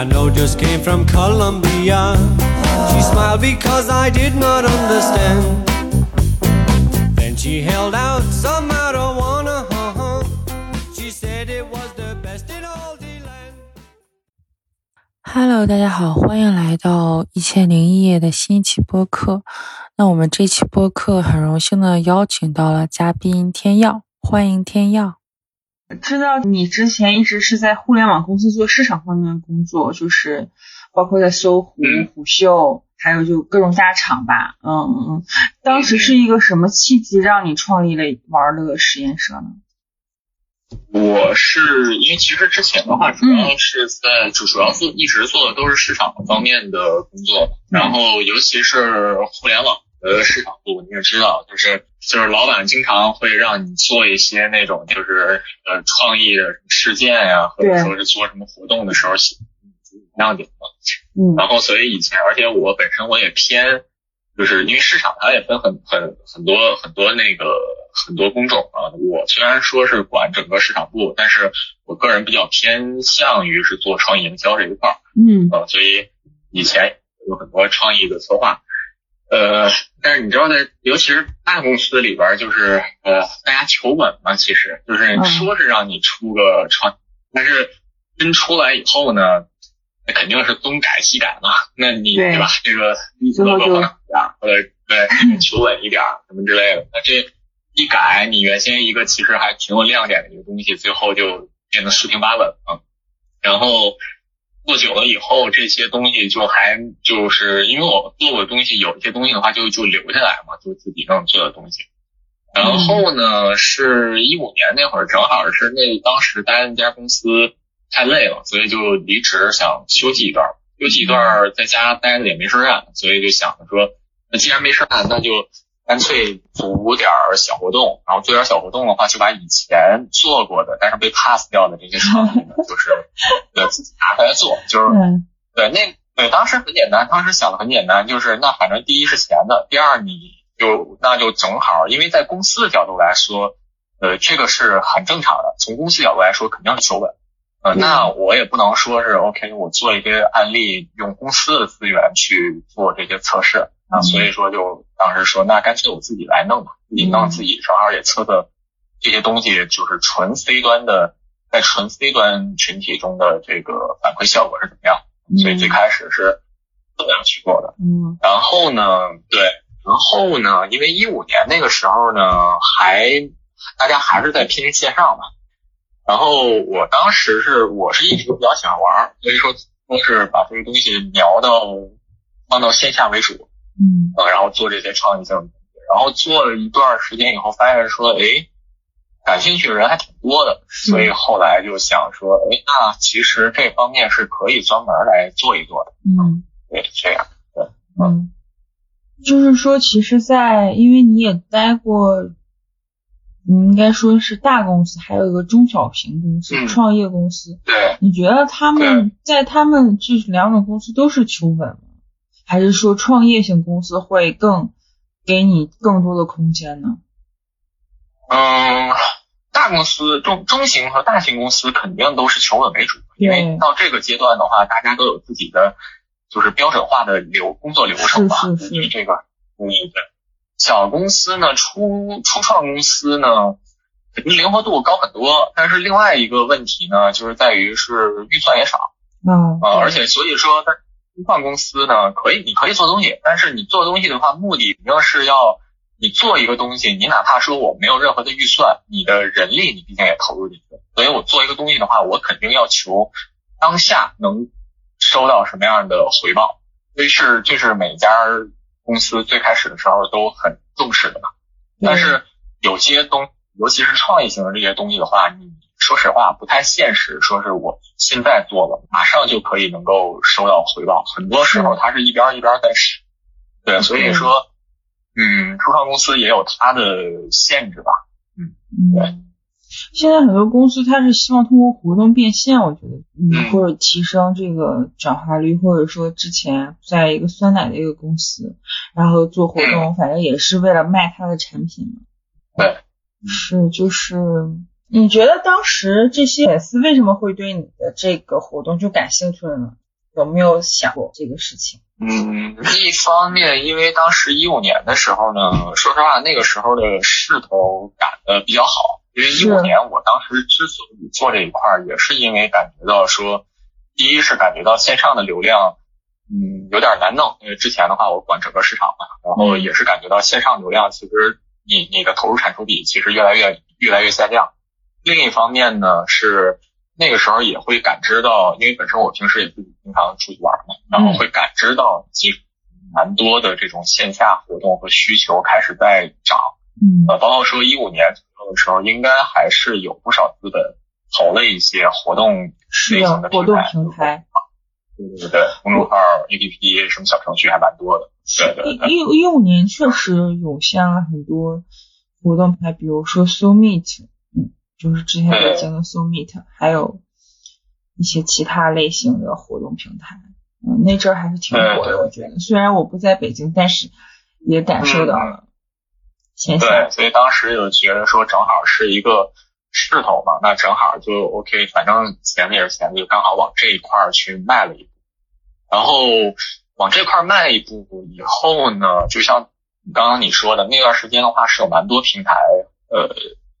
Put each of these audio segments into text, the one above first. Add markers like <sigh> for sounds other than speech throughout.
I know just came from Colombia. She smiled because I did not understand. Then she held out some marijuana. She said it was the best in all the land. Hello，大家好，欢迎来到一千零一夜的新一期播客。那我们这期播客很荣幸的邀请到了嘉宾天耀，欢迎天耀。知道你之前一直是在互联网公司做市场方面的工作，就是包括在搜狐、虎嗅，还有就各种大厂吧。嗯嗯，当时是一个什么契机让你创立了玩乐实验社呢？我是因为其实之前的话，主要是在主主要做一直做的都是市场方面的工作，然后尤其是互联网。呃，市场部你也知道，就是就是老板经常会让你做一些那种就是呃创意的事件呀，或者说是做什么活动的时候亮点嘛。嗯。然后所以以前，而且我本身我也偏，就是因为市场它也分很很很多很多那个很多工种啊。我虽然说是管整个市场部，但是我个人比较偏向于是做创意营销这一块儿。嗯。呃，所以以前有很多创意的策划。呃，但是你知道，在尤其是大公司里边，就是呃，大家求稳嘛，其实就是说是让你出个创，但是真出来以后呢，那肯定是东改西改嘛。那你对吧？这个各个方面或者对 <laughs> 求稳一点什么之类的，那这一改，你原先一个其实还挺有亮点的一个东西，最后就变得四平八稳了。然后。做久了以后，这些东西就还就是因为我做过东西，有一些东西的话就就留下来嘛，就自己能做的东西。然后呢，是一五年那会儿，正好是那当时待那家公司太累了，所以就离职，想休息一段。休息一段，在家待着也没事干，所以就想着说，那既然没事干，那就。干脆组点儿小活动，然后做点小活动的话，就把以前做过的但是被 pass 掉的这些场景呢，就是呃自己拿回来做，就是对那对当时很简单，当时想的很简单，就是那反正第一是钱的，第二你就那就正好，因为在公司的角度来说，呃这个是很正常的，从公司角度来说肯定是求稳，呃那我也不能说是 OK，我做一个案例，用公司的资源去做这些测试。啊，所以说就当时说，那干脆我自己来弄吧，自己弄自己，正好也测测这些东西，就是纯 C 端的，在纯 C 端群体中的这个反馈效果是怎么样。所以最开始是这样去做的。嗯。然后呢，对，然后呢，因为一五年那个时候呢，还大家还是在拼线上嘛。然后我当时是我是一直比较喜欢玩，所以说都是把这个东西瞄到放到线下为主。嗯，然后做这些创意性的东西，然后做了一段时间以后，发现说，哎，感兴趣的人还挺多的，所以后来就想说，哎，那其实这方面是可以专门来做一做的。嗯，对，这样，对，嗯，就是说，其实，在因为你也待过，你应该说是大公司，还有一个中小型公司、创业公司。对，你觉得他们在他们这两种公司都是求稳吗？还是说创业型公司会更给你更多的空间呢？嗯，大公司、中中型和大型公司肯定都是求稳为主，因为到这个阶段的话，大家都有自己的就是标准化的流工作流程吧。是是是。这个，嗯，对。小公司呢，初初创公司呢，肯定灵活度高很多，但是另外一个问题呢，就是在于是预算也少。嗯。啊，而且所以说它。初创公司呢，可以，你可以做东西，但是你做东西的话，目的肯定是要你做一个东西，你哪怕说我没有任何的预算，你的人力你毕竟也投入进去，所以我做一个东西的话，我肯定要求当下能收到什么样的回报，这是这是每家公司最开始的时候都很重视的吧。但是有些东，尤其是创意型的这些东西的话，你。说实话，不太现实。说是我现在做了，马上就可以能够收到回报。很多时候，它是一边一边在试。对，所以说，嗯，初创公司也有它的限制吧。嗯，对。现在很多公司它是希望通过活动变现，我觉得，嗯，或者提升这个转化率，或者说之前在一个酸奶的一个公司，然后做活动，反正也是为了卖它的产品嘛。对，是就是。你觉得当时这些粉丝为什么会对你的这个活动就感兴趣了呢？有没有想过这个事情？嗯，一方面，因为当时一五年的时候呢，说实话，那个时候的势头赶的比较好。因为一五年我当时之所以做这一块儿，也是因为感觉到说，第一是感觉到线上的流量，嗯，有点难弄。因为之前的话，我管整个市场嘛，然后也是感觉到线上流量其实你你的投入产出比其实越来越越来越下降。另一方面呢，是那个时候也会感知到，因为本身我平时也自己经常出去玩嘛，然后会感知到其实蛮多的这种线下活动和需求开始在涨。嗯呃，包括说一五年左右的时候，应该还是有不少资本投了一些活动类型的活动平平台。对对对，公众号、APP 什么小程序还蛮多的。对对对。一一五年确实涌现了很多活动牌，比如说 So Meet，嗯，就是之前北京的 So Meet，还有一些其他类型的活动平台。嗯，那阵儿还是挺火的，我觉得。虽然我不在北京，但是也感受到了。对，所以当时就觉得说，正好是一个势头嘛，那正好就 OK，反正钱也是钱，就刚好往这一块去迈了一步。然后往这块迈一步以后呢，就像刚刚你说的那段时间的话，是有蛮多平台呃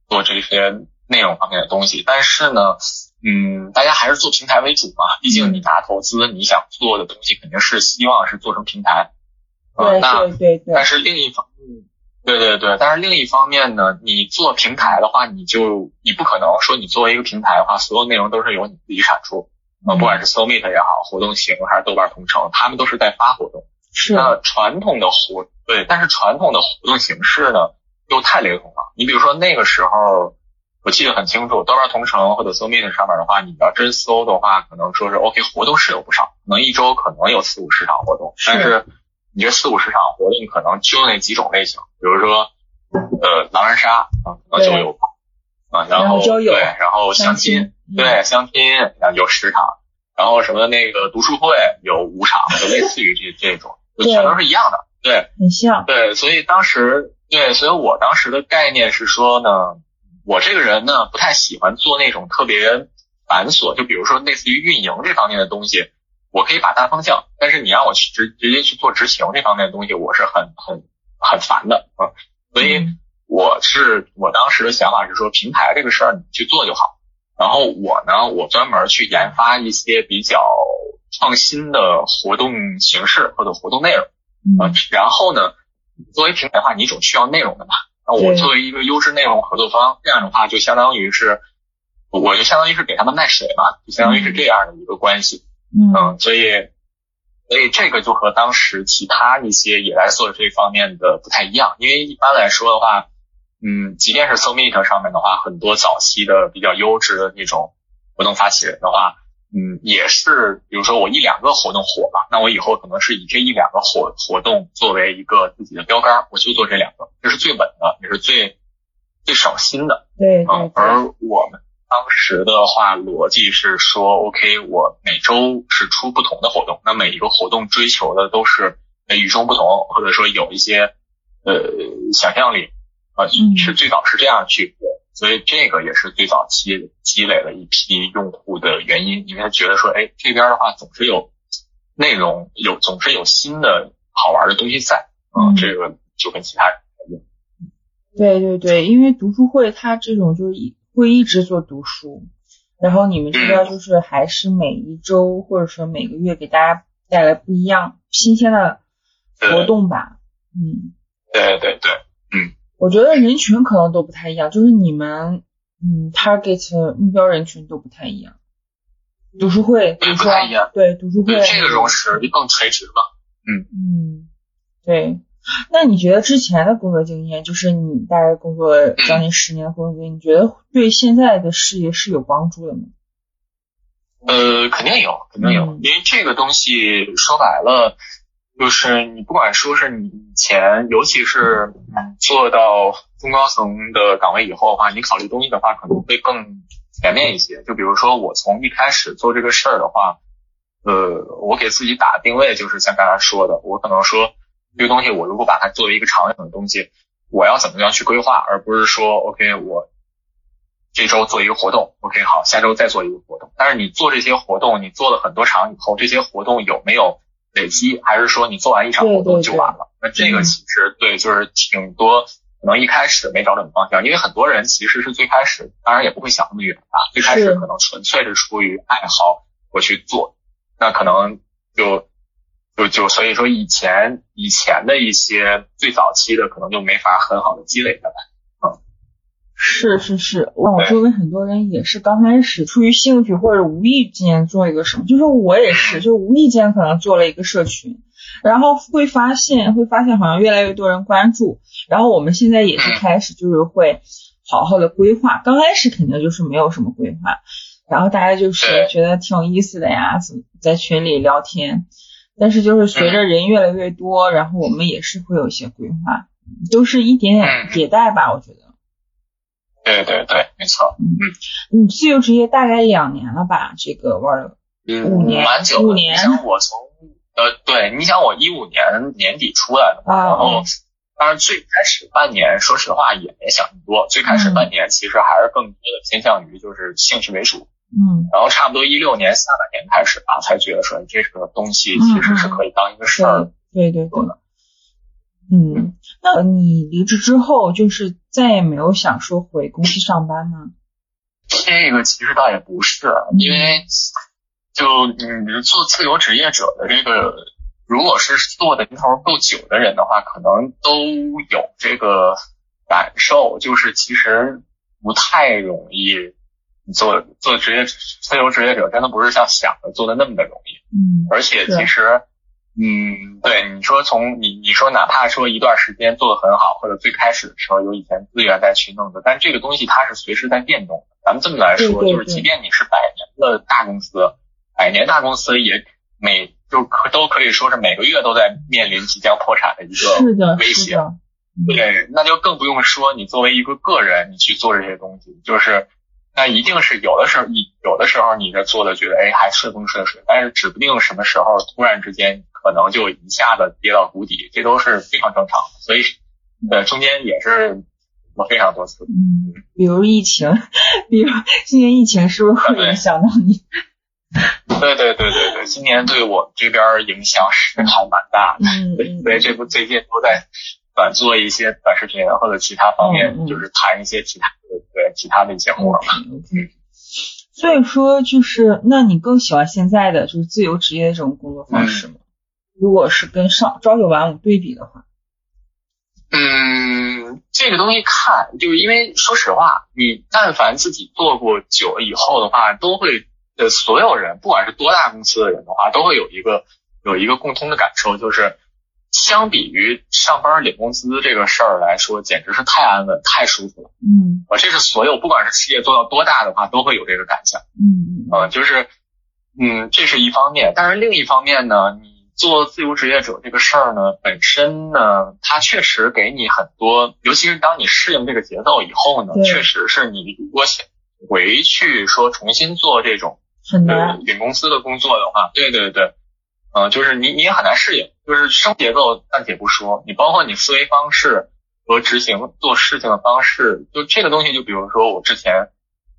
做这些内容方面的东西，但是呢，嗯，大家还是做平台为主嘛，毕竟你拿投资，你想做的东西肯定是希望是做成平台。对对对对。但是另一方面。对对对，但是另一方面呢，你做平台的话，你就你不可能说你作为一个平台的话，所有内容都是由你自己产出，呃，不管是 SoMeet 也好，活动型还是豆瓣同城，他们都是在发活动。是。那传统的活对，但是传统的活动形式呢，又太雷同了。你比如说那个时候，我记得很清楚，豆瓣同城或者 SoMeet 上面的话，你要真搜的话，可能说是 OK，活动是有不少，可能一周可能有四五十场活动，但是。你这四五十场活动可能就那几种类型，比如说，呃，狼人杀啊，可能就有啊，然后对，然后相亲，对，相亲有十场，然后什么那个读书会有五场，就类似于这 <laughs> 这种，就全都是一样的，对，很像，对，所以当时对，所以我当时的概念是说呢，我这个人呢不太喜欢做那种特别繁琐，就比如说类似于运营这方面的东西。我可以把大方向，但是你让我去直直接去做执行这方面的东西，我是很很很烦的啊。所以我是我当时的想法是说，平台这个事儿你去做就好。然后我呢，我专门去研发一些比较创新的活动形式或者活动内容啊。然后呢，作为平台的话，你总需要内容的嘛。那我作为一个优质内容合作方，这样的话就相当于是，我就相当于是给他们卖水嘛，就相当于是这样的一个关系。嗯，所以，所以这个就和当时其他一些也来做这方面的不太一样，因为一般来说的话，嗯，即便是 SoMeet 上面的话，很多早期的比较优质的那种活动发起人的话，嗯，也是，比如说我一两个活动火了，那我以后可能是以这一两个活活动作为一个自己的标杆，我就做这两个，这是最稳的，也是最最省心的。对，嗯，而我们。当时的话，逻辑是说，OK，我每周是出不同的活动，那每一个活动追求的都是与众不同，或者说有一些呃想象力啊，是最早是这样去做，所以这个也是最早期积累了一批用户的原因，因为他觉得说，哎，这边的话总是有内容，有总是有新的好玩的东西在，嗯，这个就跟其他人不一样。对对对，因为读书会它这种就是以。会一直做读书，然后你们这边就是还是每一周或者说每个月给大家带来不一样新鲜的活动吧。嗯，对对对，嗯，我觉得人群可能都不太一样，就是你们嗯 target 目标人群都不太一样。读书会，对，不太一样。对，读书会这个容式就更垂直吧。嗯嗯，对。那你觉得之前的工作经验，就是你大概工作将近十年的工作经验，你觉得对现在的事业是有帮助的吗？呃，肯定有，肯定有，因为这个东西说白了，就是你不管说是你以前，尤其是做到中高层的岗位以后的话，你考虑东西的话可能会更全面一些。就比如说我从一开始做这个事儿的话，呃，我给自己打定位就是像刚才说的，我可能说。这个东西，我如果把它作为一个长远的东西，我要怎么样去规划，而不是说，OK，我这周做一个活动，OK，好，下周再做一个活动。但是你做这些活动，你做了很多场以后，这些活动有没有累积，还是说你做完一场活动就完了？那这个其实对，就是挺多可能一开始没找准方向，因为很多人其实是最开始，当然也不会想那么远吧，最开始可能纯粹是出于爱好我去做，那可能就就就所以说以前以前的一些最早期的可能就没法很好的积累下来。是是是，我周围很多人也是刚开始出于兴趣或者无意间做一个什么，就是我也是，就无意间可能做了一个社群，然后会发现会发现好像越来越多人关注，然后我们现在也是开始就是会好好的规划，刚开始肯定就是没有什么规划，然后大家就是觉得挺有意思的呀，在群里聊天，但是就是随着人越来越多，然后我们也是会有一些规划，都是一点点迭代吧，我觉得。对对对，没错。嗯，你自由职业大概两年了吧？这个玩了五年，蛮久。五年。你想我从呃，对，你想我一五年年底出来的，然后当然最开始半年，说实话也没想那么多。最开始半年其实还是更多的偏向于就是兴趣为主。嗯。然后差不多一六年下半年开始吧，才觉得说这个东西其实是可以当一个事儿。对对对。嗯，那你离职之后，就是再也没有想说回公司上班吗？这个其实倒也不是，因为就嗯，做自由职业者的这个，如果是做的年头够久的人的话，可能都有这个感受，就是其实不太容易做做职业自由职业者，真的不是像想的做的那么的容易。嗯，而且其实。嗯，对，你说从你你说哪怕说一段时间做的很好，或者最开始的时候有以前资源再去弄的，但这个东西它是随时在变动的。咱们这么来说，就是即便你是百年的大公司，百年大公司也每就可都可以说是每个月都在面临即将破产的一个威胁。对，那就更不用说你作为一个个人，你去做这些东西，就是那一定是有的时候，你有的时候你这做的觉得哎还顺风顺水，但是指不定什么时候突然之间。可能就一下子跌到谷底，这都是非常正常的。所以，呃，中间也是过非常多次。嗯，比如疫情，比如今年疫情是不是会影响到你？<laughs> 对对对对对，今年对我们这边影响是还蛮大的。嗯所以这不最近都在短做一些短视频或者其他方面，就是谈一些其他的对其他的节目了嘛。OK。所以说，就是那你更喜欢现在的就是自由职业的这种工作方式吗？如果是跟上朝九晚五对比的话，嗯，这个东西看，就是因为说实话，你但凡自己做过久了以后的话，都会呃所有人，不管是多大公司的人的话，都会有一个有一个共通的感受，就是相比于上班领工资这个事儿来说，简直是太安稳、太舒服了。嗯，我这是所有不管是企业做到多大的话，都会有这个感想。嗯嗯，就是嗯，这是一方面，但是另一方面呢，你。做自由职业者这个事儿呢，本身呢，它确实给你很多，尤其是当你适应这个节奏以后呢，确实是你如果想回去说重新做这种呃领公司的工作的话，对对对，嗯，就是你你也很难适应，就是生节奏暂且不说，你包括你思维方式和执行做事情的方式，就这个东西，就比如说我之前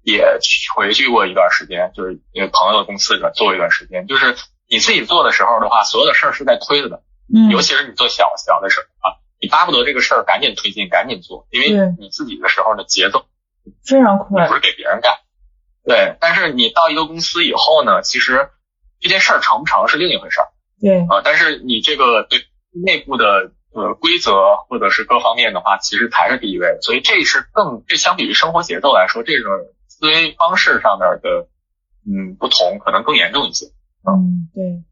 也回去过一段时间，就是一个朋友的公司里边做一段时间，就是。你自己做的时候的话，所有的事儿是在推着的，嗯，尤其是你做小小的事儿啊，你巴不得这个事儿赶紧推进，赶紧做，因为你自己的时候的节奏非常快，不是给别人干，对。但是你到一个公司以后呢，其实这件事儿成不成是另一回事儿，对啊。但是你这个对内部的呃规则或者是各方面的话，其实才是第一位的，所以这是更这相比于生活节奏来说，这种思维方式上面的嗯不同可能更严重一些。嗯，对，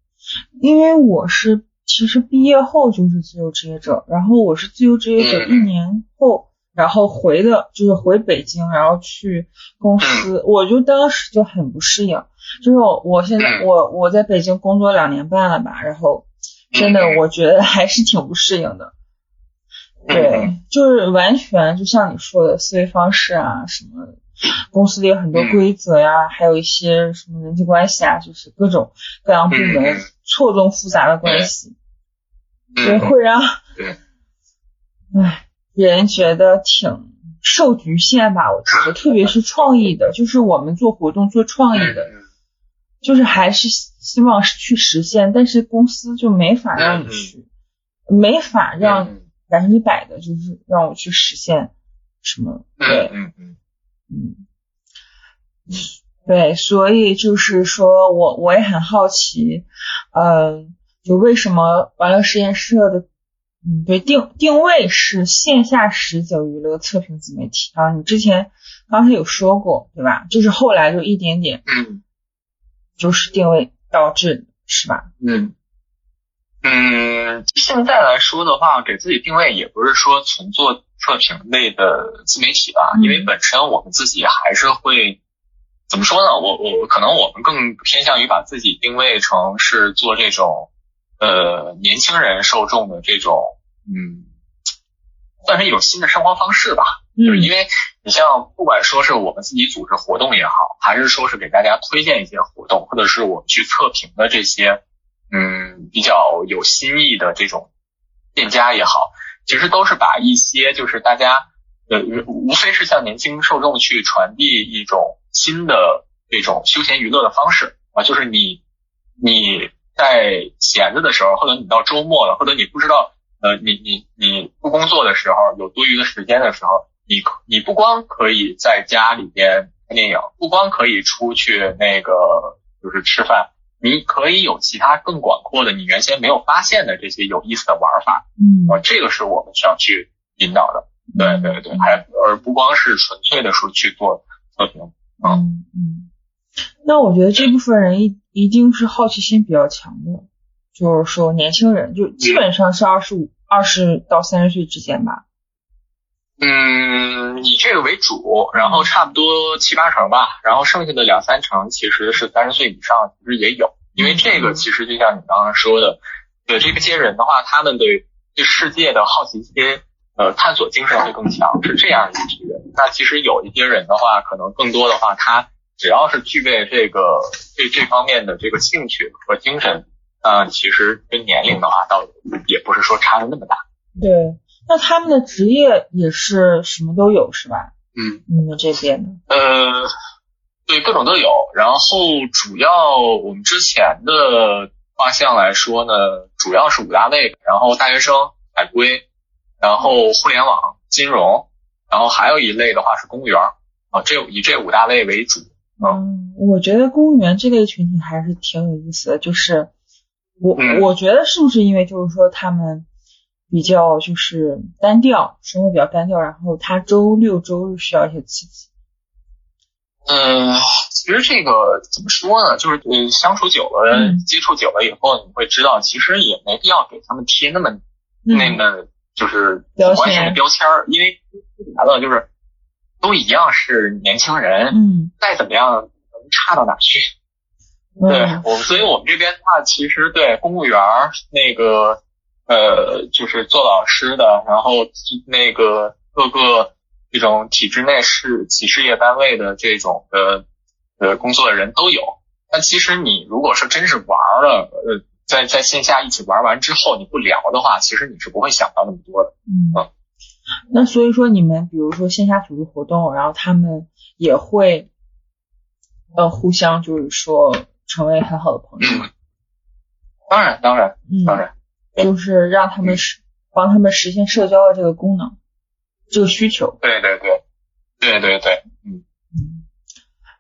因为我是其实毕业后就是自由职业者，然后我是自由职业者一年后，然后回的就是回北京，然后去公司，我就当时就很不适应，就是我我现在我我在北京工作两年半了吧，然后真的我觉得还是挺不适应的，对，就是完全就像你说的思维方式啊什么。公司里有很多规则呀，还有一些什么人际关系啊，就是各种各样部门错综复杂的关系，所以会让唉人觉得挺受局限吧，我觉得，特别是创意的，就是我们做活动做创意的，嗯就是还是希望去实现，但是公司就没法让你去，没法让嗯。百分之百的，就是让我去实现什么，对，嗯嗯嗯，对，所以就是说我我也很好奇，嗯、就为什么完乐实验室的，嗯，对定定位是线下实景娱乐测评自媒体啊，你之前刚才有说过对吧？就是后来就一点点嗯就是定位导致是吧？嗯嗯，现在来说的话，给自己定位也不是说从做测评类的自媒体吧，嗯因为本身我们自己还是会怎么说呢？我我可能我们更偏向于把自己定位成是做这种呃年轻人受众的这种嗯，算是一种新的生活方式吧。就是因嗯为你像不管说是我们自己组织活动也好，还是说是给大家推荐一些活动，或者是我们去测评的这些嗯比较有新意的这种店家也好，其实都是把一些就是大家呃无非是向年轻受众去传递一种新的这种休闲娱乐的方式啊，就是你你在闲着的时候，或者你到周末了，或者你不知道呃你你你不工作的时候，有多余的时间的时候。你你不光可以在家里边看电影，不光可以出去那个就是吃饭，你可以有其他更广阔的你原先没有发现的这些有意思的玩法嗯啊，这个是我们需要去引导的。对对对，还而不光是纯粹的说去做测评。嗯嗯，那我觉得这部分人一一定是好奇心比较强的，就是说年轻人就基本上是二十五二十到三十岁之间吧。嗯，以这个为主，然后差不多七八成吧，然后剩下的两三成其实是三十岁以上，其实也有，因为这个其实就像你刚刚说的，对这些人的话，他们对对世界的好奇心、呃探索精神会更强，是这样一批人。那其实有一些人的话，可能更多的话，他只要是具备这个对这方面的这个兴趣和精神，呃，其实跟年龄的话，倒也不是说差的那么大。对，那他们的职业也是什么都有是吧？嗯。你们这边呢？呃，对，各种都有。然后主要我们之前的画像来说呢，主要是五大类，然后大学生、海归，然后互联网、金融，然后还有一类的话是公务员啊，这以这五大类为主。嗯，我觉得公务员这类群体还是挺有意思的，就是我、嗯我觉得是不是因为就是说他们比较就是单调，生活比较单调，然后他周六周日需要一些刺激。嗯，其实这个怎么说呢？就是呃，相处久了，嗯接触久了以后，你会知道，其实也没必要给他们贴那么那嗯么就是完全的标签儿，因为说白了就是都一样是年轻人，嗯，再怎么样能差到哪儿去？对嗯我们，所以我们这边的话，其实对公务员儿那个呃，就是做老师的，然后那个各个这种体制内事企事业单位的这种的呃工作的人都有。那其实你如果说真是玩了，呃，在在线下一起玩完之后你不聊的话，其实你是不会想到那么多的。嗯啊，那所以说你们比如说线下组织活动，然后他们也会呃互相就是说成为很好的朋友，嗯，当然，当然，嗯，当然，就是让他们实帮他们实现社交的这个功能，这个需求。对对对，对对对，嗯。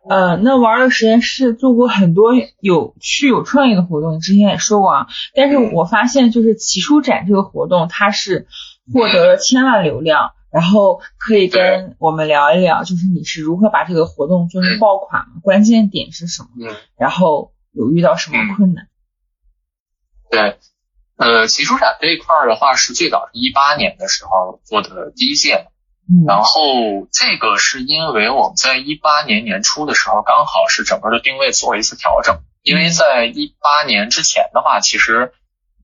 呃，那玩乐实验室做过很多有趣有创意的活动，你之前也说过啊。但是我发现，就是奇书展这个活动，它是获得了千万流量，然后可以跟我们聊一聊，就是你是如何把这个活动做成爆款嘛？关键点是什么？嗯，然后有遇到什么困难？对，呃，奇书展这一块儿的话，是最早是一八年的时候做的第一届，嗯。然后这个是因为我们在一八年年初的时候，刚好是整个的定位做了一次调整，因为在一八年之前的话，其实，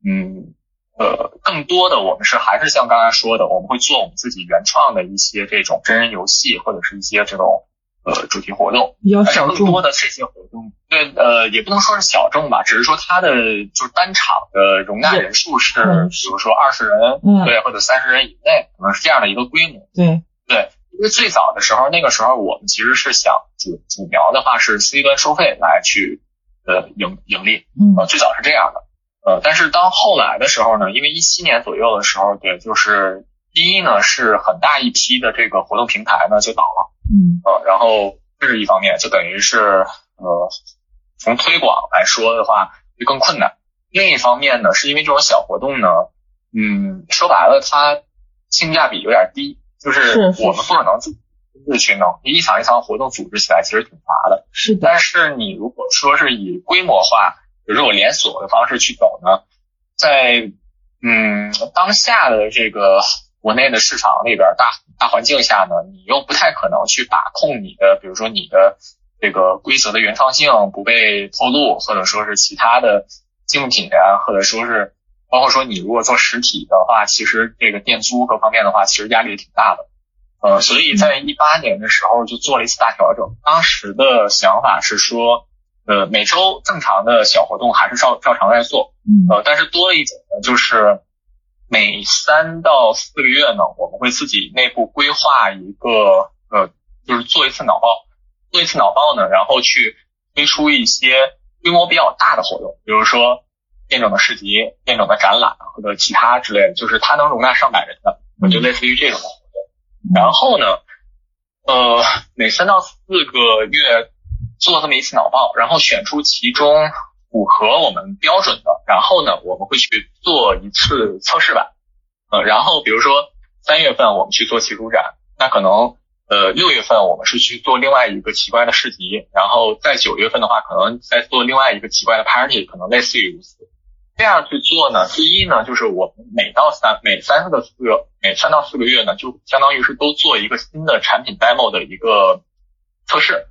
嗯，呃，更多的我们是还是像刚才说的，我们会做我们自己原创的一些这种真人游戏或者是一些这种呃主题活动，比较但是小众更多。的这些活动，对，呃，也不能说是小众吧，只是说它的就是单场的容纳人数是，嗯比如说二十人，嗯对，或者三十人以内，可能是这样的一个规模。对，对，因为最早的时候，那个时候我们其实是想主主苗的话是 C 端收费来去呃盈盈利，嗯。呃最早是这样的，呃但是当后来的时候呢，因为一七年左右的时候，对，就是第一呢是很大一批的这个活动平台呢就倒了，嗯。呃然后这是一方面，就等于是呃从推广来说的话就更困难。另一方面呢，是因为这种小活动呢，嗯，说白了它性价比有点低，就是我们不可能自自去弄，一场一场活动组织起来其实挺乏的。是的，但是你如果说是以规模化，比如说我连锁的方式去走呢，在嗯当下的这个国内的市场里边大大环境下呢，你又不太可能去把控你的，比如说你的这个规则的原创性不被透露，或者说是其他的竞品啊，或者说是包括说你如果做实体的话，其实这个店租各方面的话，其实压力也挺大的。呃，所以在一八年的时候就做了一次大调整。当时的想法是说，呃，每周正常的小活动还是照照常在做，嗯呃，但是多了一种呢，就是每三到四个月呢，我们会自己内部规划一个，呃，就是做一次脑报，做一次脑报呢，然后去推出一些规模比较大的活动，比如说店整的市集、店整的展览或者其他之类的，就是它能容纳上百人的，我就类似于这种的活动。然后呢，呃，每三到四个月做这么一次脑报，然后选出其中符合我们标准的，然后呢，我们会去做一次测试版，呃，然后比如说三月份我们去做奇书展，那可能呃六月份我们是去做另外一个奇怪的市集，然后在九月份的话，可能再做另外一个奇怪的 party，可能类似于如此。这样去做呢，第一呢，就是我们每到三每三个四个每三到四个月呢，就相当于是都做一个新的产品 demo 的一个测试。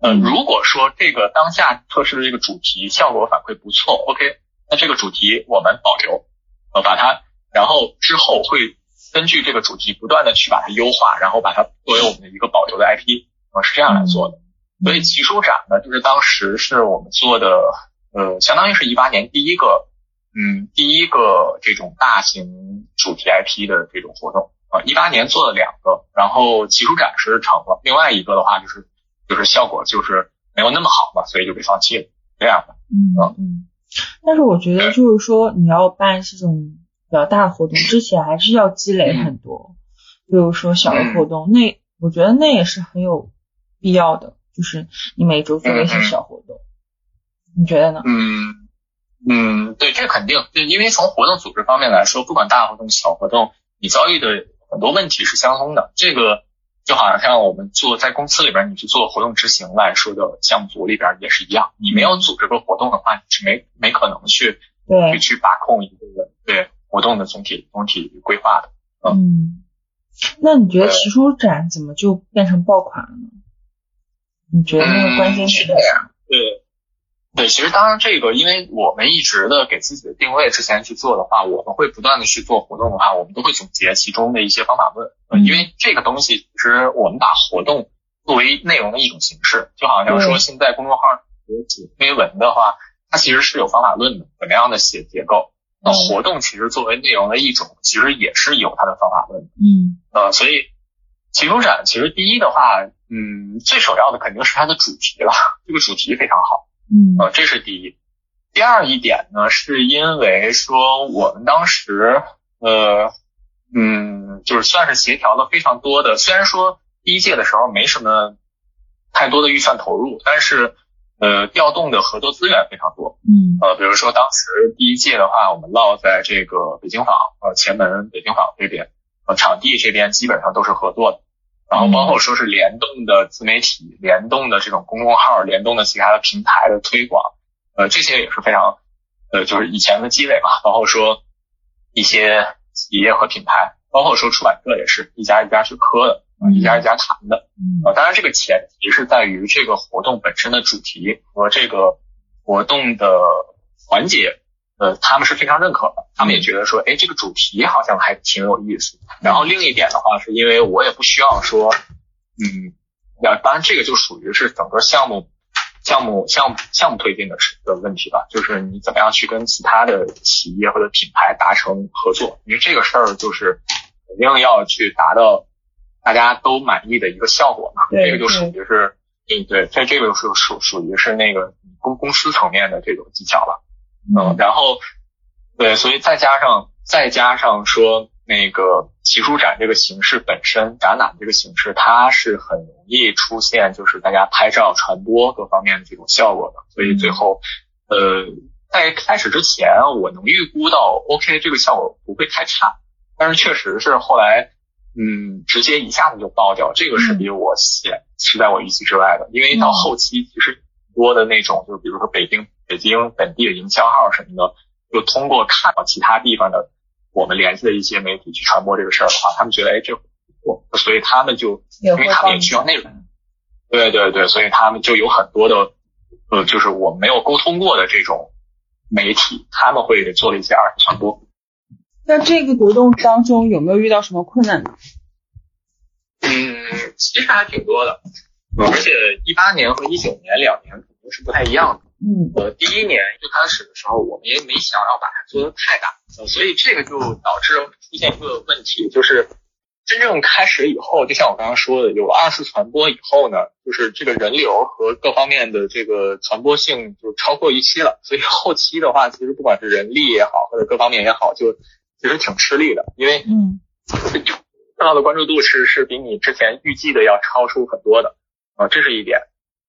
呃，嗯如果说这个当下测试的这个主题效果反馈不错，OK，那这个主题我们保留，呃，把它，然后之后会根据这个主题不断的去把它优化，然后把它作为我们的一个保留的 IP，呃，是这样来做的。所以奇书展呢，就是当时是我们做的，呃，相当于是一八年第一个，嗯，第一个这种大型主题 IP 的这种活动啊。一、八年做了两个，然后奇书展是成了，另外一个的话就是就是效果就是没有那么好嘛，所以就被放弃了，这样的。嗯嗯，但是我觉得就是说，你要办这种比较大的活动之前，还是要积累很多，比如说小的活动，那我觉得那也是很有必要的，就是你每周做一些小活动，你觉得呢？嗯嗯，对，这肯定，对，因为从活动组织方面来说，不管大活动、小活动，你遭遇的很多问题是相通的。这个就好像像我们做在公司里边，你去做活动执行来说的项目组里边也是一样，你没有组织过活动的话，你是没没可能去对。去，去把控一个对活动的总体总体规划的。嗯，那你觉得奇书展怎么就变成爆款了呢？你觉得那个关键点是这样，对，对，其实当然这个，因为我们一直的给自己的定位之前去做的话，我们会不断的去做活动的话，我们都会总结其中的一些方法论，因为这个东西其实我们把活动作为内容的一种形式，就好像说现在公众号有主推文的话，它其实是有方法论的，怎么样的写结构。那嗯活动其实作为内容的一种，其实也是有它的方法论的。嗯呃，所以奇书展其实第一的话，嗯，最首要的肯定是它的主题了，这个主题非常好，嗯呃，这是第一。第二一点呢，是因为说我们当时，呃，嗯，就是算是协调了非常多的，虽然说第一届的时候没什么太多的预算投入，但是呃，调动的合作资源非常多。嗯。呃，比如说当时第一届的话，我们落在这个北京坊，呃，前门北京坊这边，呃，场地这边基本上都是合作的，然后包括说是联动的自媒体、联动的这种公众号、联动的其他的平台的推广，呃，这些也是非常，呃，就是以前的积累嘛，包括说一些企业和品牌，包括说出版社也是一家一家去磕的，呃一家一家谈的。嗯呃，当然这个前提是在于这个活动本身的主题和这个活动的环节，呃，他们是非常认可的，他们也觉得说，哎，这个主题好像还挺有意思。然后另一点的话，是因为我也不需要说，嗯，要当然这个就属于是整个项目。项目项目项目推进的是的问题吧，就是你怎么样去跟其他的企业或者品牌达成合作，因为这个事儿就是肯定要去达到大家都满意的一个效果嘛。这个就属于是，嗯，对，这这个是属属于是那个公公司层面的这种技巧了。嗯，然后对，所以再加上再加上说那个奇书展这个形式本身，展览这个形式，它是很容易出现就是大家拍照传播各方面的这种效果的，所以最后呃在开始之前，我能预估到 OK 这个效果不会太差，但是确实是后来嗯直接一下子就爆掉，这个是比我显是在我预期之外的，因为到后期其实多的那种就是比如说北京北京本地的营销号什么的。就通过看到其他地方的我们联系的一些媒体去传播这个事儿的话，他们觉得哎这不错，所以他们就因为他们也需要内容，对对对，所以他们就有很多的呃就是我们没有沟通过的这种媒体，他们会做了一些二次传播。那这个活动当中有没有遇到什么困难呢？嗯，其实还挺多的，而且一八年和一九年两年肯定是不太一样的。嗯，呃，第一年最开始的时候，我们也没想要把它做得太大，呃，所以这个就导致出现一个问题，就是真正开始以后，就像我刚刚说的，有二次传播以后呢，就是这个人流和各方面的这个传播性就超过预期了，所以后期的话，其实不管是人力也好，或者各方面也好，就其实挺吃力的，因为嗯，看到的关注度是是比你之前预计的要超出很多的，啊、这是一点。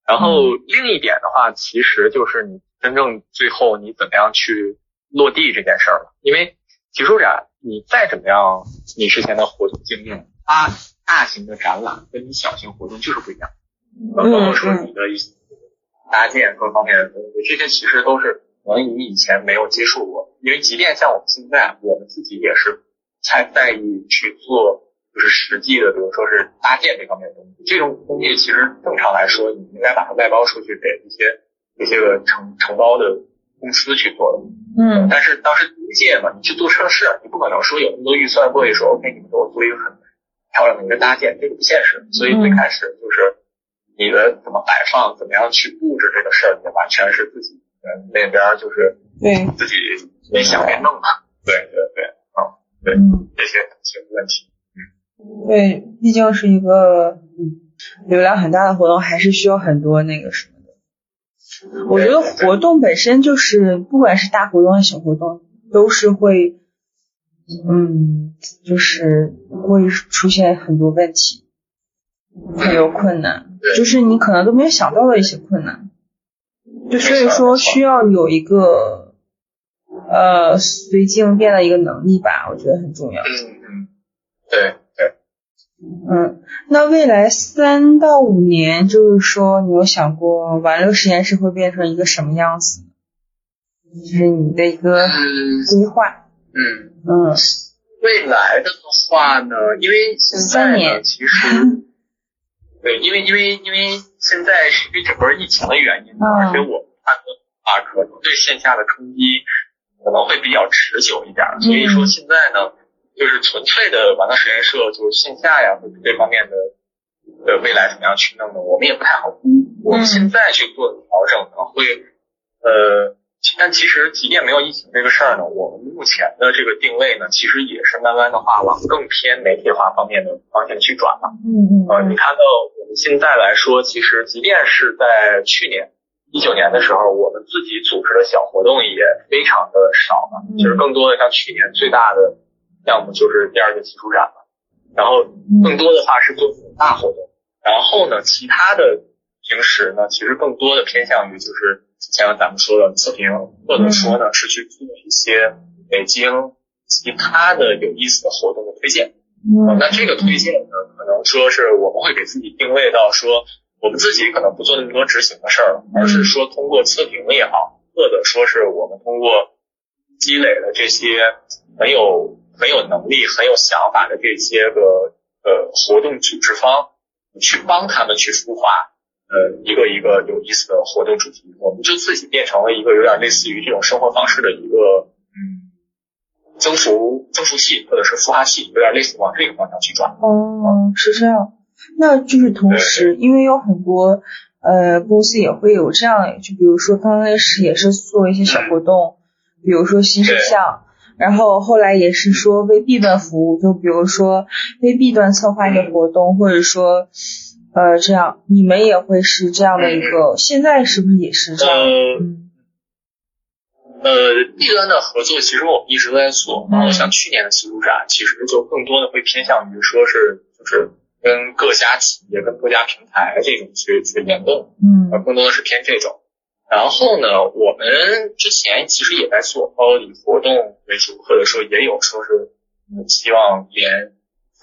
然后另一点的话，其实就是你真正最后你怎么样去落地这件事儿了。因为奇书展你再怎么样，你之前的活动经验，它大型的展览跟你小型活动就是不一样。包括说你的一些搭建各方面的东西，这些其实都是可能你以前没有接触过。因为即便像我们现在，我们自己也是太在意去做。就是实际的，比如说是搭建这方面的东西，这种东西其实正常来说，你应该把它外包出去给一些一些个承承包的公司去做的。嗯，但是当时第一届嘛，你去做测试，你不可能说有那么多预算过去说 OK，你们给我做一个很漂亮的一个搭建，这个不现实。所以最开始就是你的怎么摆放，怎么样去布置这个事儿，你完全是自己那边就是对自己边想边弄嘛。对对对，啊，对嗯，这些这些问题。对，毕竟是一个嗯流量很大的活动，还是需要很多那个什么的。我觉得活动本身就是，不管是大活动还是小活动，都是会，嗯，就是会出现很多问题，很有困难，就是你可能都没有想到的一些困难。就所以说需要有一个呃随机应变的一个能力吧，我觉得很重要。嗯嗯，对对。嗯，那未来三到五年，就是说，你有想过玩乐实验室会变成一个什么样子？就是你的一个规划。嗯嗯未来的话呢，因为现在呢，三年其实对，因为因为因为现在是因为整个疫情的原因，嗯而且我们看的话，可能对线下的冲击可能会比较持久一点，所以说现在呢。就是纯粹的玩乐实验社，就是线下呀，或者这方面的的未来怎么样去弄呢？我们也不太好估。我们现在去做调整呢，会呃，但其实即便没有疫情这个事儿呢，我们目前的这个定位呢，其实也是慢慢的话往更偏媒体化方面的方向去转了。嗯嗯呃，你看到我们现在来说，其实即便是在去年一九年的时候，我们自己组织的小活动也非常的少了，其实更多的像去年最大的。项目就是第二届技术展了，然后更多的话是做大活动，然后呢，其他的平时呢，其实更多的偏向于就是像咱们说的测评，或者说呢是去做一些北京其他的有意思的活动的推荐。嗯，那这个推荐呢，可能说是我们会给自己定位到说，我们自己可能不做那么多执行的事儿，而是说通过测评也好，或者说是我们通过积累的这些很有。很有能力、很有想法的这些个呃活动组织方，去帮他们去孵化呃一个一个有意思的活动主题，我们就自己变成了一个有点类似于这种生活方式的一个嗯增幅增幅器或者是孵化器，有点类似往这个方向去转。哦，是这样。那就是同时，因为有很多呃公司也会有这样，就比如说刚开始也是做一些小活动，比如说新事项。然后后来也是说为 B 端服务，就比如说为 B 端策划一些活动，或者说呃这样，你们也会是这样的一个，现在是不是也是这样？嗯。呃，B 端的合作其实我们一直都在做，然后像去年的齐鲁展，其实就更多的会偏向于说是就是跟各家企业、跟各家平台这种去去联动，嗯，而更多的是偏这种。然后呢，我们之前其实也在做，包括以活动为主，或者说也有说是嗯希望连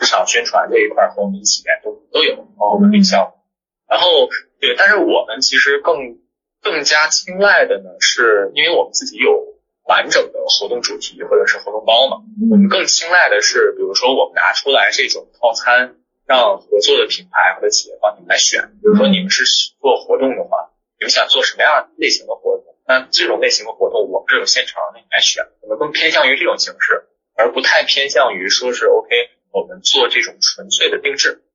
市场宣传这一块和我们一起联动都有，包括文旅项目。然后对，但是我们其实更。更加青睐的呢，是因为我们自己有完整的活动主题或者是活动包嘛。我们更青睐的是，比如说我们拿出来这种套餐，让合作的品牌或者企业帮你们来选。比如说你们是做活动的话，你们想做什么样类型的活动？那这种类型的活动我们这有现成的，你来选。我们更偏向于这种形式，而不太偏向于说是 OK，我们做这种纯粹的定制。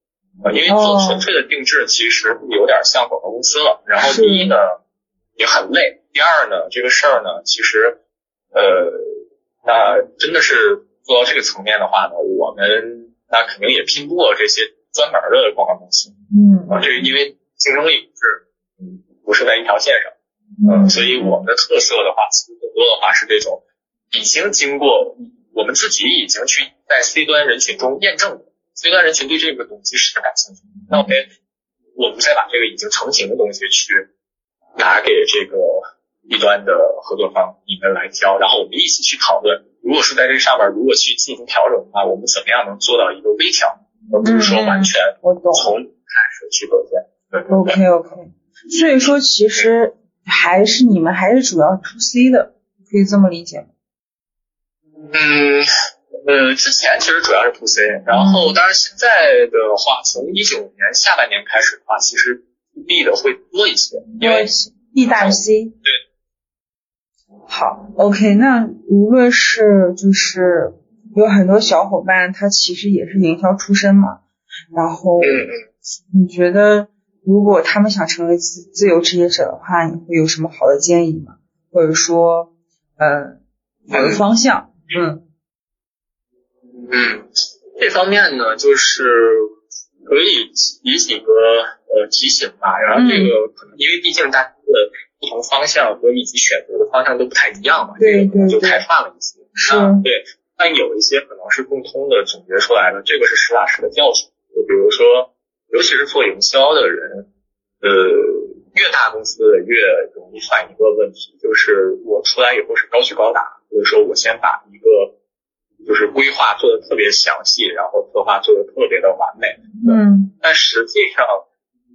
呃，因为做纯粹的定制其实有点像广告公司了。然后第一呢。也很累。第二呢，这个事儿呢，其实，呃，那真的是做到这个层面的话呢，我们那肯定也拼不过这些专门的广告公司。嗯。啊，这是因为竞争力不是，嗯，不是在一条线上。嗯。所以我们的特色的话，其实更多的话是这种已经经过我们自己已经去在 C 端人群中验证的，C 端人群对这个东西是感兴趣。那 OK，我们再把这个已经成型的东西去。拿给这个 B 端的合作方，你们来挑，然后我们一起去讨论。如果说在这上面，如果去进行调整的话，我们怎么样能做到一个微调，而不是说完全从开始去构建。OK OK，所以说其实还是你们还是主要 to C 的，可以这么理解吗？嗯呃，之前其实主要是 to C，然后当然现在的话，从一九年下半年开始的话，其实。B 的会多一些，因为 B 大于 C。对，好，OK，那无论是就是有很多小伙伴，他其实也是营销出身嘛，然后你觉得如果他们想成为自自由职业者的话，你会有什么好的建议吗？或者说，呃，好的方向？嗯嗯，这方面呢，就是可以提几个。呃，提醒吧，然后这个可能因为毕竟大家的不同方向和以及选择的方向都不太一样嘛，这个可能就太泛了一些。是。对，但有一些可能是共通的总结出来的，这个是实打实的教训。就比如说，尤其是做营销的人，呃，越大公司越容易犯一个问题，就是我出来以后是高举高打，或者说我先把一个就是规划做的特别详细，然后策划做的特别的完美。嗯。但实际上。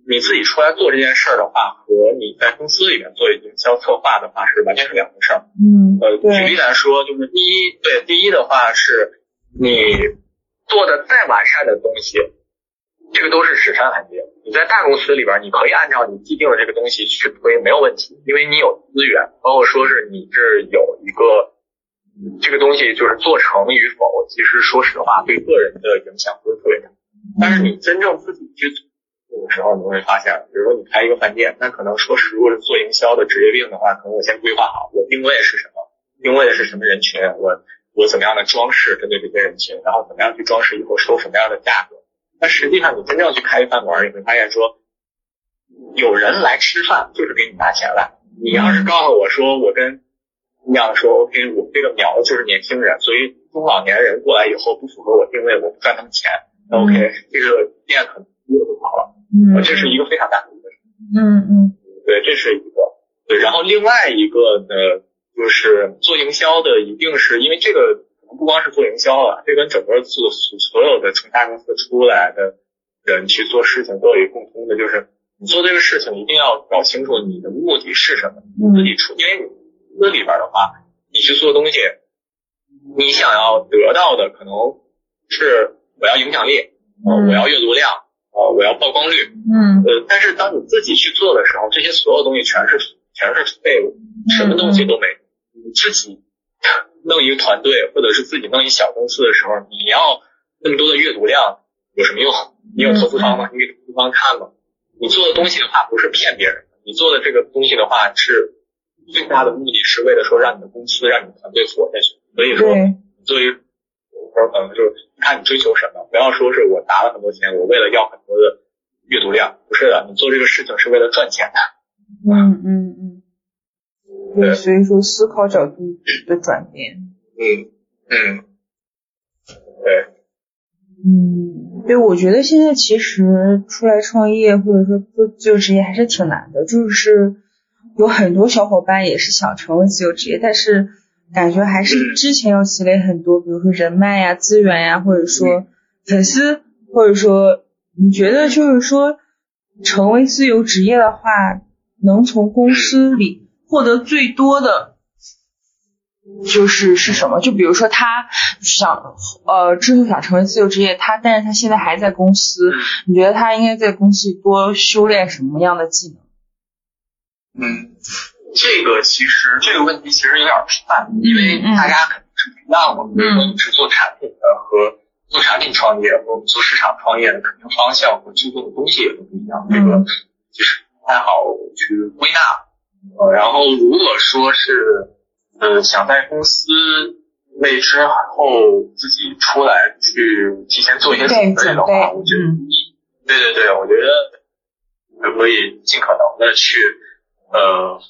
你自己出来做这件事儿的话，和你在公司里面做营销策划的话是完全是两回事儿。嗯，呃，举例来说，就是第一，对，第一的话是你做的再完善的东西，这个都是纸上谈兵。你在大公司里边，你可以按照你既定的这个东西去推，没有问题，因为你有资源，包括说是你是有一个这个东西就是做成与否，其实说实话对个人的影响不是特别大。但是你真正自己去。做的时候你会发现，比如说你开一个饭店，那可能说是如果是做营销的职业病的话，可能我先规划好我定位是什么，定位的是什么人群，我我怎么样的装饰针对这些人群，然后怎么样去装饰以后收什么样的价格。但实际上你真正去开一饭馆，你会发现说，有人来吃饭就是给你拿钱来。你要是告诉我说我跟你要说 OK，我这个苗就是年轻人，所以中老年人过来以后不符合我定位，我不赚他们钱。OK，这个店可能就跑了。嗯，这是一个非常大的一个，嗯嗯，对，这是一个，对，然后另外一个呢，就是做营销的，一定是因为这个不光是做营销了，这跟整个做所有的从大公司出来的人去做事情都有一个共通的，就是你做这个事情一定要搞清楚你的目的是什么，你自己出，因为你这里边的话，你去做东西，你想要得到的可能是我要影响力，我要阅读量。啊，我要曝光率，嗯，呃，但是当你自己去做的时候，这些所有东西全是全是废物，什么东西都没。你自己弄一个团队，或者是自己弄一小公司的时候，你要那么多的阅读量有什么用？你有投资方吗？你给投资方看吗？你做的东西的话，不是骗别人，你做的这个东西的话，是最大的目的是为了说让你的公司、让你的团队活下去。所以说，作为，可能就是看你追求什么，不要说是我砸了很多钱，我为了要很多的阅读量，不是的，你做这个事情是为了赚钱的。嗯嗯嗯。对，所以说思考角度的转变。嗯嗯。对。嗯，对，我觉得现在其实出来创业或者说做自由职业还是挺难的，就是有很多小伙伴也是想成为自由职业，但是感觉还是之前要积累很多，比如说人脉呀、资源呀，或者说粉丝，或者说你觉得就是说成为自由职业的话，能从公司里获得最多的。就是是什么？就比如说他想呃之后想成为自由职业，他但是他现在还在公司，你觉得他应该在公司里多修炼什么样的技能？嗯，这个其实这个问题其实有点泛，因为大家肯定是不一样的。比如说你是做产品的和做产品创业和我们做市场创业的，肯定方向和注重的东西也都不一样。这个就是不太好去归纳。呃，然后如果说是。呃，想在公司为之后自己出来去提前做一些准备的话，我觉得，对对对，我觉得可以尽可能的去呃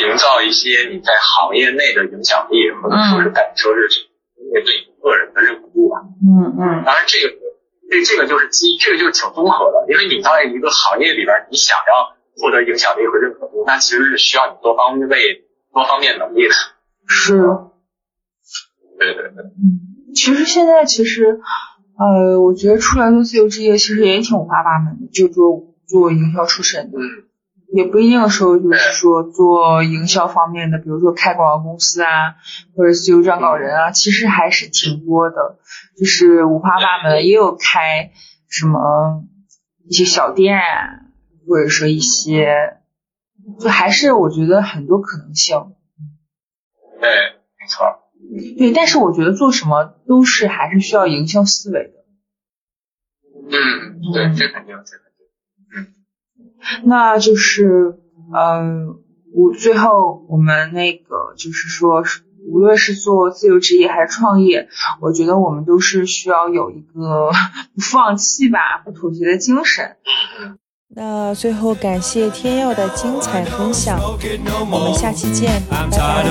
营造一些你在行业内的影响力，或者说是感受是面对你个人的认可度吧。嗯嗯。当然，这个这这个就是基，这个就是挺综合的，因为你在一个行业里边，你想要获得影响力和认可度，那其实是需要你多方位。多方面能力的，是，对对对，嗯，其实现在其实，呃，我觉得出来做自由职业其实也挺五花八门的，就做做营销出身的，嗯，也不一定说就是说做营销方面的，比如说开广告公司啊，或者自由撰稿人啊，其实还是挺多的，就是五花八门，也有开什么一些小店，或者说一些。就还是我觉得很多可能性，对，没错，对，但是我觉得做什么都是还是需要营销思维的，嗯，对，这肯定，这肯定，嗯，那就是嗯，我最后我们那个就是说，无论是做自由职业还是创业，我觉得我们都是需要有一个不放弃吧、不妥协的精神。那最后感谢天佑的精彩分享，我们下期见，拜拜。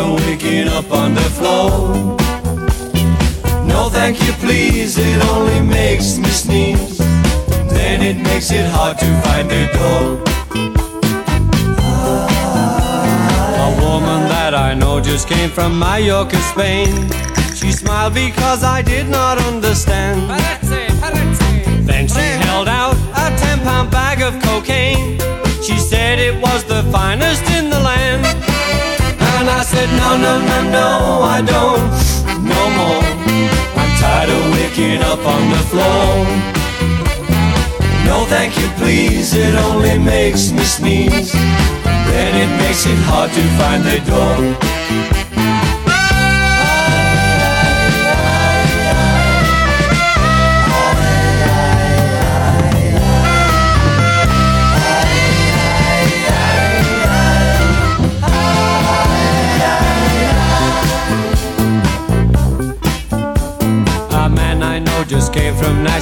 No thank you please, it only makes me sneeze. Then it makes it hard to find the door. A woman that I know just came from Mallorca, Spain. She smiled because I did not understand. Then she held out a ten pound bag of cocaine. She said it was the finest in the land. And I said, No, no, no, no, I don't no more. I'm tired of waking up on the floor. No, thank you, please, it only makes me sneeze. Then it makes it hard to find the door.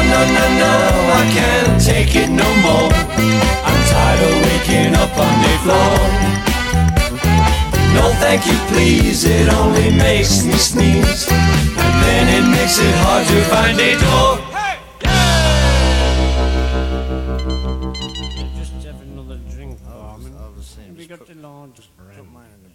Well, I said, no, no, no, no, I can't take it no more. I'm tired of waking up on the floor. No, thank you, please, it only makes me sneeze. And then it makes it hard to find a door. Hey! Yeah! Just have another drink, oh, I we got the lawn, just put mine in the